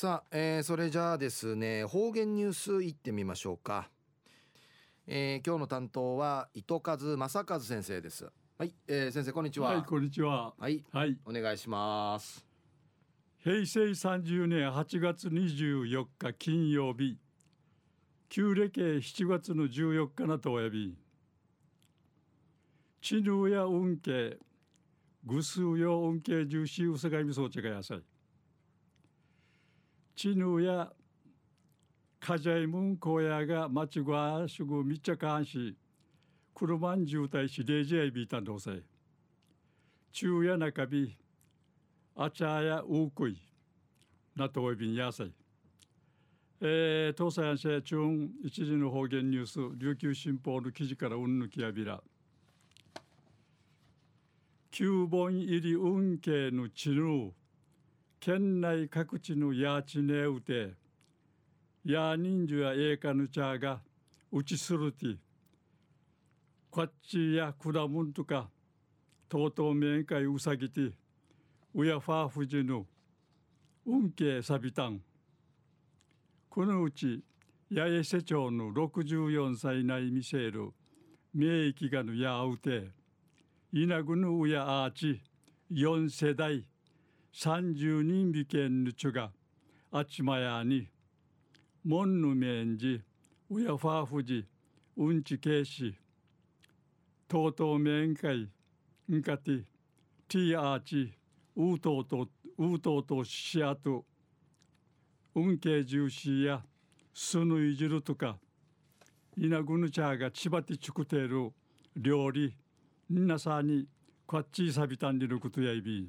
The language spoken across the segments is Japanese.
さあ、えー、それじゃあですね方言ニュースいってみましょうか、えー、今日の担当は糸数正和先生です。はい、えー、先生こんにちは。はいこんにちは。はい、はい、お願いします。平成30年8月24日金曜日。旧暦7月の14日なとおやび。知能や運慶ぐすうよ運慶重視うさがみそうちがやさいチヌやカジャイムンコヤが町がしぐみっちゃかんし車ん渋滞しレジャイビータンどうせ中や中びあちゃやうくいなとおいびんやさい。えー、東西安社中一時の方言ニュース琉球新報の記事からうんぬきやびら。旧本入り運慶の地ぬ県内各地のやちねうて、や人数やええかぬちゃが、うちするて、こっちやくらもんとか、とうとうめんかいうさぎて、うやファーフジヌ、うんけさびたん。このうち、八重瀬町の64歳内見せる、名域がぬやうて、稲ぐぬうやあち、4世代、30人びけんぬちゅがあちまやにもんぬめんじうやファーフジうんちけいしとうとうめんかいんかてティアーチうとうとうとうとしあと運慶重視やすぬいじるとかいなぐぬちゃがちばてちくてる料理みなさにこっちさびたんでることやいび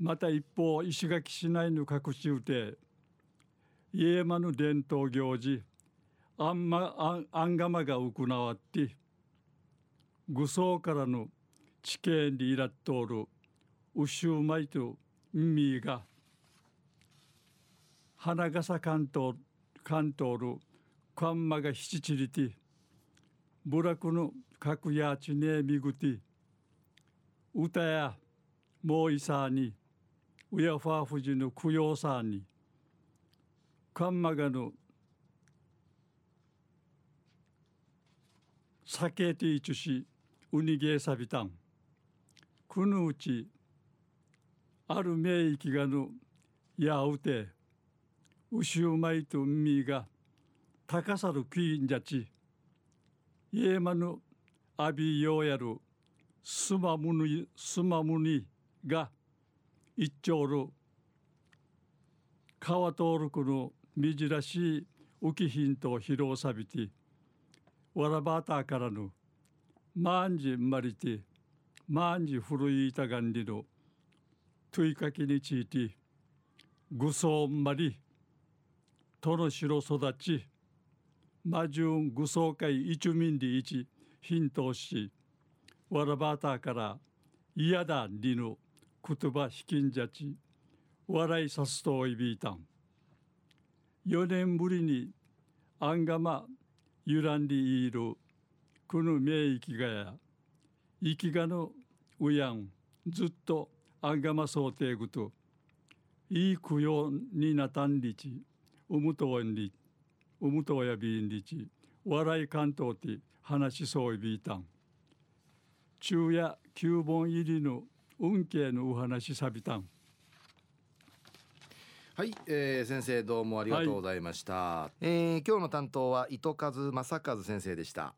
また一方石垣市内の各地うて家間の伝統行事あんまあんがまが行わって愚僧からの地形にいらっとおるうしゅうまいとみが花笠関東関東るカンマが七チリティ部落の各やちねみぐて歌やもういさにうやファーフジの供養さにカンマがの酒ていちしうにげさびたんくぬうちある名域がのやうてうしうまいとみが高さるクイーンじゃちイエマヌアビヨーヤルスマムニスマムニが一丁る川通るくのみじらしい浮きひんと披露さびてわらばたからぬまんじんまりてまんじ古いたがんりのといかきにちいてぐそんまりとの城育ち魔順愚装会一民で一ヒントをしわらばたから嫌だりぬ言葉ひきんじゃち。笑いさすとおいびいたん。4年ぶりにあんがまゆらんりいるこの名域がや。生きがのうやん。ずっとあんがま想定ぐと。いい供養になたんりち。うむとわんり。うむとおやびんりち。笑い関東て話しそういびいたん。昼夜九本入りの運慶のお話さびたん。はい、えー、先生どうもありがとうございました、はい、えー、今日の担当は糸数正和先生でした